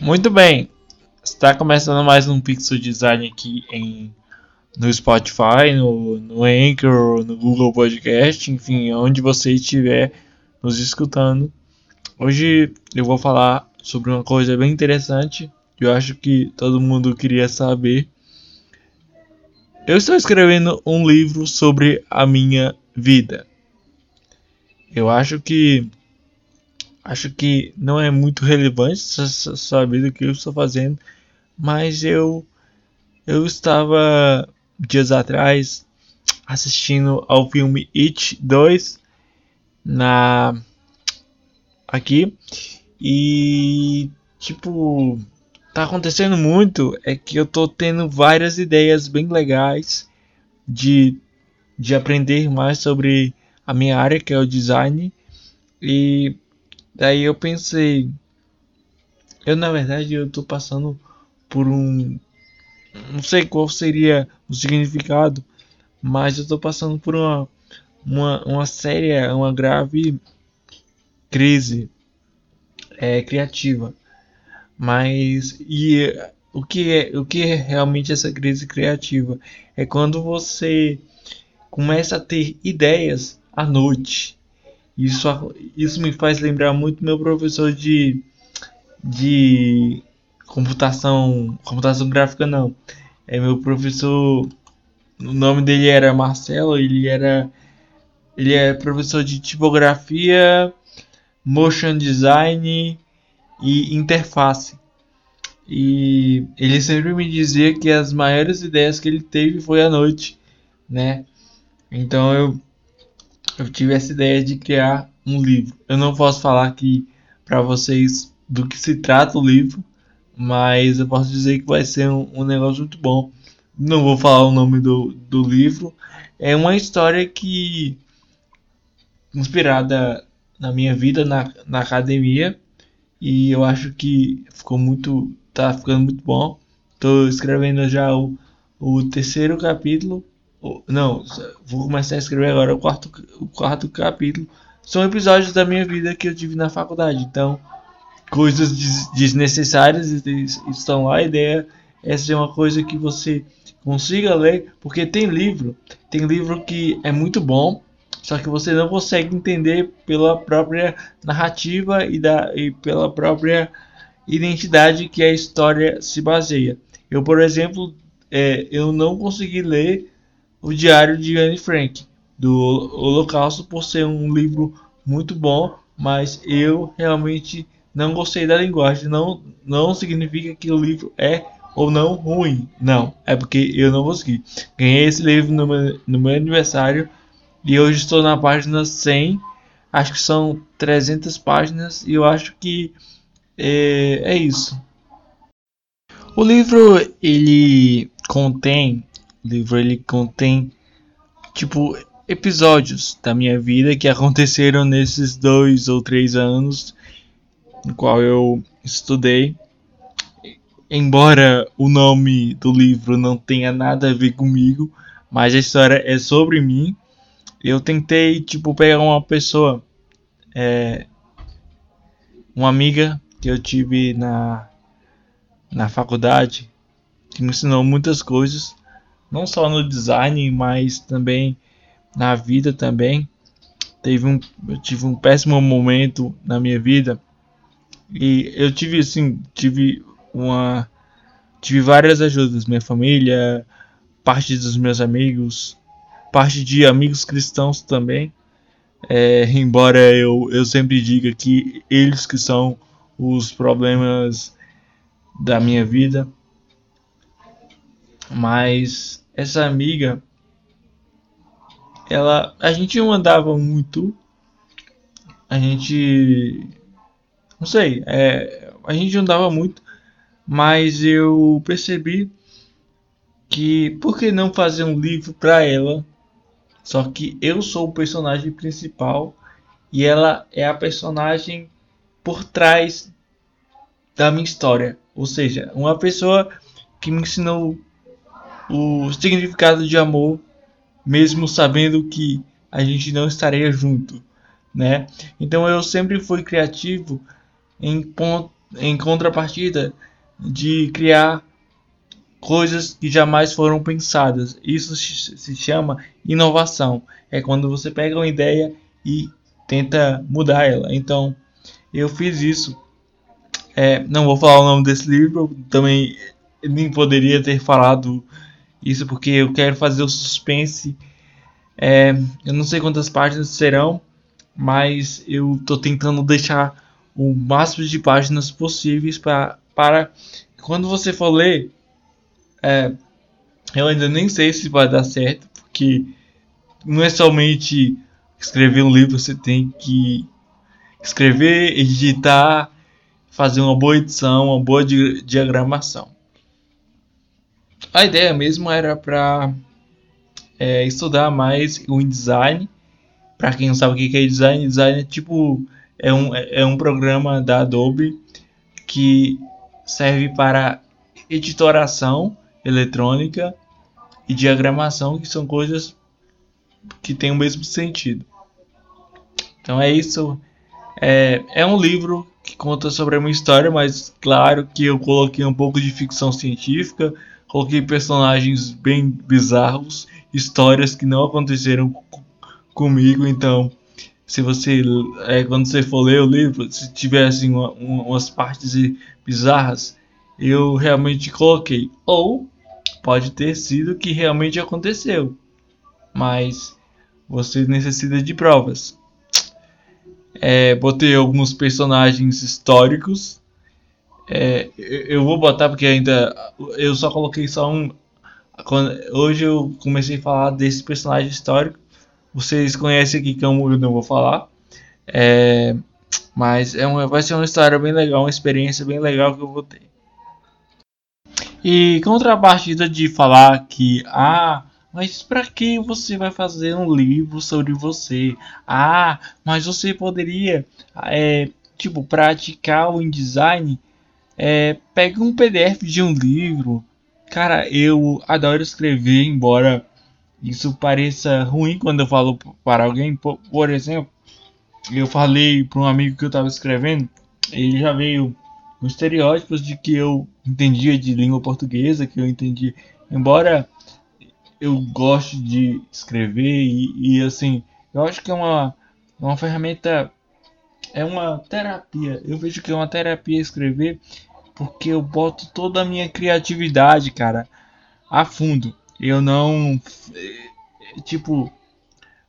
Muito bem, está começando mais um Pixel Design aqui em, no Spotify, no, no Anchor, no Google Podcast, enfim, onde você estiver nos escutando. Hoje eu vou falar sobre uma coisa bem interessante eu acho que todo mundo queria saber. Eu estou escrevendo um livro sobre a minha vida. Eu acho que acho que não é muito relevante saber o que eu estou fazendo, mas eu eu estava dias atrás assistindo ao filme It 2 na aqui e tipo tá acontecendo muito é que eu tô tendo várias ideias bem legais de de aprender mais sobre a minha área que é o design e Daí eu pensei, eu na verdade eu tô passando por um não sei qual seria o significado, mas eu tô passando por uma uma, uma séria, uma grave crise é, criativa. Mas e o que é o que é realmente essa crise criativa? É quando você começa a ter ideias à noite isso, isso me faz lembrar muito meu professor de, de computação, computação gráfica não. É meu professor, o nome dele era Marcelo, ele era ele é professor de tipografia, motion design e interface. E ele sempre me dizia que as maiores ideias que ele teve foi à noite, né? Então eu eu tive essa ideia de criar um livro. Eu não posso falar aqui para vocês do que se trata o livro, mas eu posso dizer que vai ser um, um negócio muito bom. Não vou falar o nome do, do livro. É uma história que inspirada na minha vida na, na academia e eu acho que ficou muito tá ficando muito bom. Estou escrevendo já o, o terceiro capítulo não, vou começar a escrever agora o quarto, o quarto capítulo. São episódios da minha vida que eu tive na faculdade. Então, coisas desnecessárias estão lá. A ideia é ser uma coisa que você consiga ler, porque tem livro, tem livro que é muito bom, só que você não consegue entender pela própria narrativa e, da, e pela própria identidade que a história se baseia. Eu, por exemplo, é, eu não consegui ler o Diário de Anne Frank, do Holocausto, por ser um livro muito bom, mas eu realmente não gostei da linguagem. Não, não significa que o livro é ou não ruim. Não, é porque eu não consegui. Ganhei esse livro no meu, no meu aniversário e hoje estou na página 100. Acho que são 300 páginas e eu acho que é, é isso. O livro ele contém livro ele contém tipo episódios da minha vida que aconteceram nesses dois ou três anos no qual eu estudei. Embora o nome do livro não tenha nada a ver comigo, mas a história é sobre mim. Eu tentei tipo pegar uma pessoa, é, uma amiga que eu tive na na faculdade que me ensinou muitas coisas não só no design, mas também na vida também. Teve um, eu tive um péssimo momento na minha vida e eu tive assim, tive uma tive várias ajudas, minha família, parte dos meus amigos, parte de amigos cristãos também. É, embora eu, eu sempre diga que eles que são os problemas da minha vida, mas essa amiga, ela, a gente não andava muito, a gente, não sei, é, a gente não andava muito, mas eu percebi que por que não fazer um livro para ela? Só que eu sou o personagem principal e ela é a personagem por trás da minha história. Ou seja, uma pessoa que me ensinou o significado de amor, mesmo sabendo que a gente não estaria junto, né? Então eu sempre fui criativo em em contrapartida de criar coisas que jamais foram pensadas. Isso se chama inovação. É quando você pega uma ideia e tenta mudar ela. Então, eu fiz isso. É, não vou falar o nome desse livro, também nem poderia ter falado isso porque eu quero fazer o suspense. É, eu não sei quantas páginas serão, mas eu estou tentando deixar o máximo de páginas possíveis pra, para quando você for ler, é, eu ainda nem sei se vai dar certo, porque não é somente escrever um livro, você tem que escrever, editar, fazer uma boa edição, uma boa di diagramação. A ideia mesmo era para é, estudar mais o InDesign. Para quem não sabe o que é design, design é tipo é um, é um programa da Adobe que serve para editoração eletrônica e diagramação, que são coisas que têm o mesmo sentido. Então é isso. É, é um livro que conta sobre a minha história, mas claro que eu coloquei um pouco de ficção científica, coloquei personagens bem bizarros, histórias que não aconteceram comigo, então se você é, quando você for ler o livro, se tivesse assim, uma, uma, umas partes bizarras, eu realmente coloquei. Ou pode ter sido que realmente aconteceu, mas você necessita de provas. É, botei alguns personagens históricos. É, eu vou botar porque ainda eu só coloquei só um. Quando, hoje eu comecei a falar desse personagem histórico vocês conhecem aqui que eu não vou falar. É, mas é uma, vai ser uma história bem legal, uma experiência bem legal que eu vou ter. E contrapartida de falar que, ah, mas para que você vai fazer um livro sobre você? Ah, mas você poderia, é, tipo, praticar o InDesign. É, pegue um PDF de um livro. Cara, eu adoro escrever, embora isso pareça ruim quando eu falo para alguém. Por, por exemplo, eu falei para um amigo que eu estava escrevendo, ele já veio com estereótipos de que eu entendia de língua portuguesa, que eu entendia. Embora eu goste de escrever e, e assim, eu acho que é uma, uma ferramenta, é uma terapia. Eu vejo que é uma terapia escrever porque eu boto toda a minha criatividade, cara, a fundo eu não. Tipo,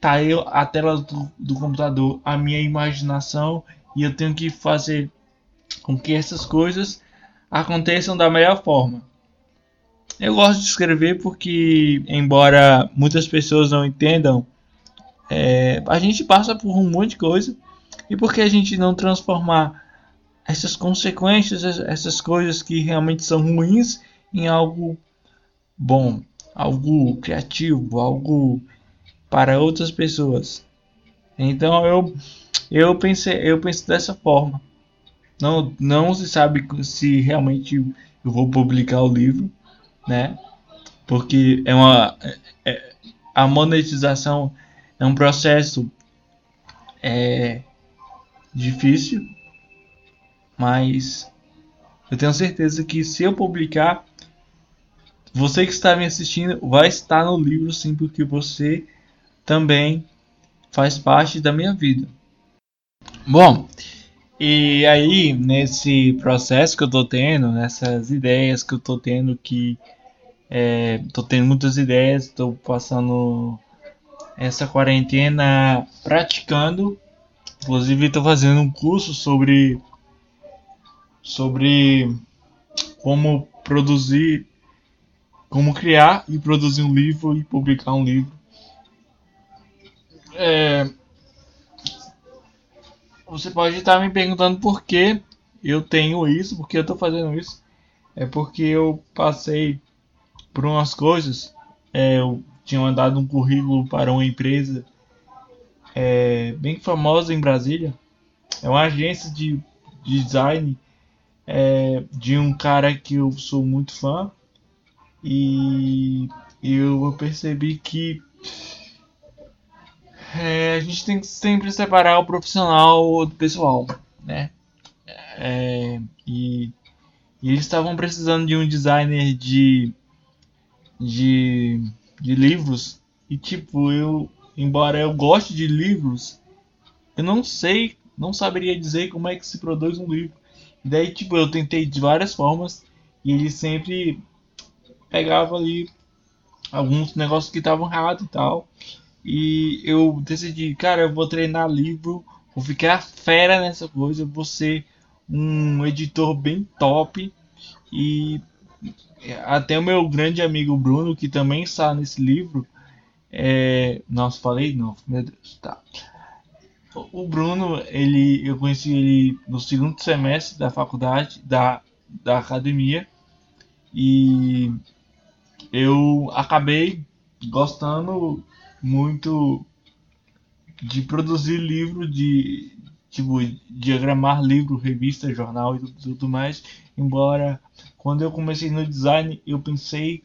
tá eu, a tela do, do computador, a minha imaginação, e eu tenho que fazer com que essas coisas aconteçam da melhor forma. Eu gosto de escrever porque, embora muitas pessoas não entendam, é, a gente passa por um monte de coisa e porque a gente não transformar essas consequências, essas coisas que realmente são ruins, em algo bom algo criativo, algo para outras pessoas. Então eu eu pensei, eu penso dessa forma. Não não se sabe se realmente eu vou publicar o livro, né? Porque é uma é, é a monetização é um processo é difícil, mas eu tenho certeza que se eu publicar você que está me assistindo vai estar no livro sim, porque você também faz parte da minha vida. Bom, e aí nesse processo que eu tô tendo, nessas ideias que eu tô tendo, que é, tendo muitas ideias, tô passando essa quarentena praticando. Inclusive estou fazendo um curso sobre sobre como produzir como criar e produzir um livro e publicar um livro. É... Você pode estar me perguntando por que eu tenho isso, por que eu estou fazendo isso. É porque eu passei por umas coisas. É, eu tinha mandado um currículo para uma empresa é, bem famosa em Brasília. É uma agência de, de design é, de um cara que eu sou muito fã e eu percebi que é, a gente tem que sempre separar o profissional do pessoal, né? É, e, e eles estavam precisando de um designer de, de, de livros. E tipo, eu, embora eu goste de livros, eu não sei, não saberia dizer como é que se produz um livro. Daí, tipo, eu tentei de várias formas e ele sempre pegava ali alguns negócios que estavam errados e tal. E eu decidi, cara, eu vou treinar livro, vou ficar fera nessa coisa, vou ser um editor bem top. E até o meu grande amigo Bruno, que também está nesse livro, é... Nossa, falei não, meu Deus, tá. O Bruno, ele, eu conheci ele no segundo semestre da faculdade, da, da academia, e eu acabei gostando muito de produzir livro, de tipo diagramar livro, revista, jornal e tudo, tudo mais. Embora quando eu comecei no design, eu pensei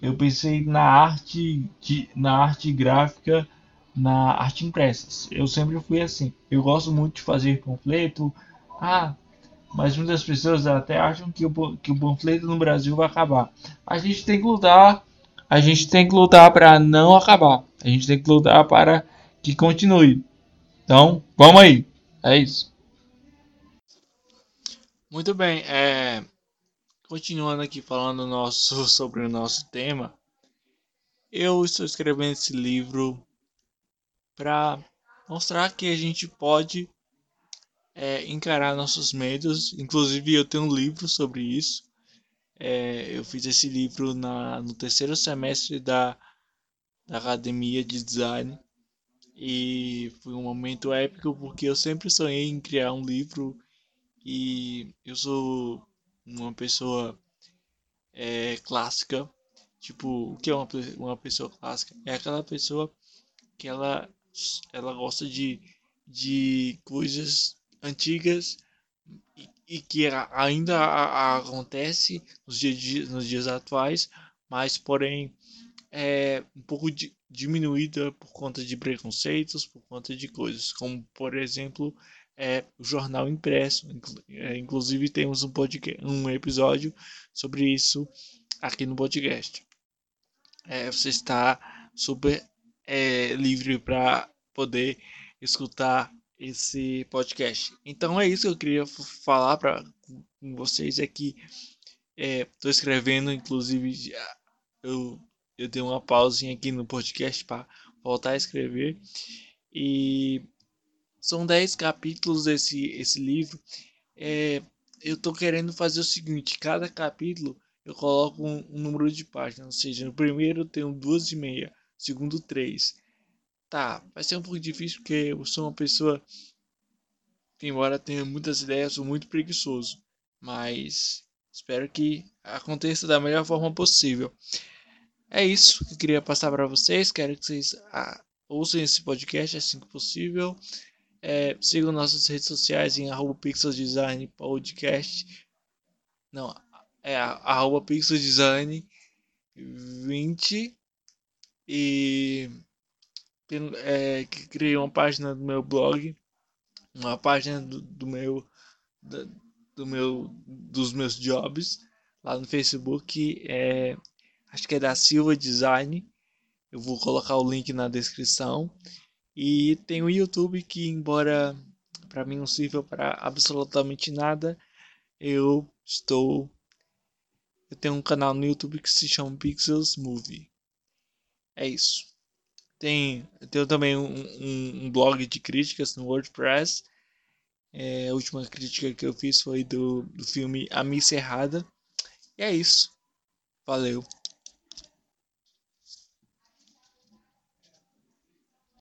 eu pensei na arte de, na arte gráfica, na arte impressa. Eu sempre fui assim. Eu gosto muito de fazer panfleto. Ah, mas muitas pessoas até acham que o, que o panfleto no Brasil vai acabar. A gente tem que lutar, a gente tem que lutar para não acabar. A gente tem que lutar para que continue. Então, vamos aí. É isso. Muito bem, é... continuando aqui falando nosso, sobre o nosso tema, eu estou escrevendo esse livro para mostrar que a gente pode é, encarar nossos medos. Inclusive, eu tenho um livro sobre isso. É, eu fiz esse livro na, no terceiro semestre da, da academia de design e foi um momento épico porque eu sempre sonhei em criar um livro e eu sou uma pessoa é, clássica. Tipo, o que é uma, uma pessoa clássica? É aquela pessoa que ela, ela gosta de, de coisas antigas e, e que ainda a, a acontece nos dias, nos dias atuais, mas porém é um pouco de, diminuída por conta de preconceitos, por conta de coisas, como por exemplo é, o jornal impresso. É, inclusive temos um, podcast, um episódio sobre isso aqui no podcast. É, você está super é, livre para poder escutar esse podcast. Então é isso que eu queria falar para vocês aqui. Estou é, escrevendo, inclusive eu, eu dei uma pausinha aqui no podcast para voltar a escrever. E são 10 capítulos desse esse livro. É, eu estou querendo fazer o seguinte: cada capítulo eu coloco um, um número de páginas. Ou seja, no primeiro eu tenho duas e meia, segundo três Tá, vai ser um pouco difícil porque eu sou uma pessoa que, embora tenha muitas ideias, sou muito preguiçoso. Mas espero que aconteça da melhor forma possível. É isso que eu queria passar para vocês. Quero que vocês ah, ouçam esse podcast assim que possível. É, sigam nossas redes sociais em arroba pixeldesign podcast. Não, é arroba pixeldesign 20 e é, que criei uma página do meu blog, uma página do, do meu do meu dos meus jobs lá no Facebook, é, acho que é da Silva Design. Eu vou colocar o link na descrição. E tem o YouTube que embora para mim não sirva para absolutamente nada, eu estou eu tenho um canal no YouTube que se chama Pixels Movie. É isso. Tem, tenho também um, um, um, blog de críticas no WordPress. É, a última crítica que eu fiz foi do, do filme A Missa Errada. E é isso. Valeu.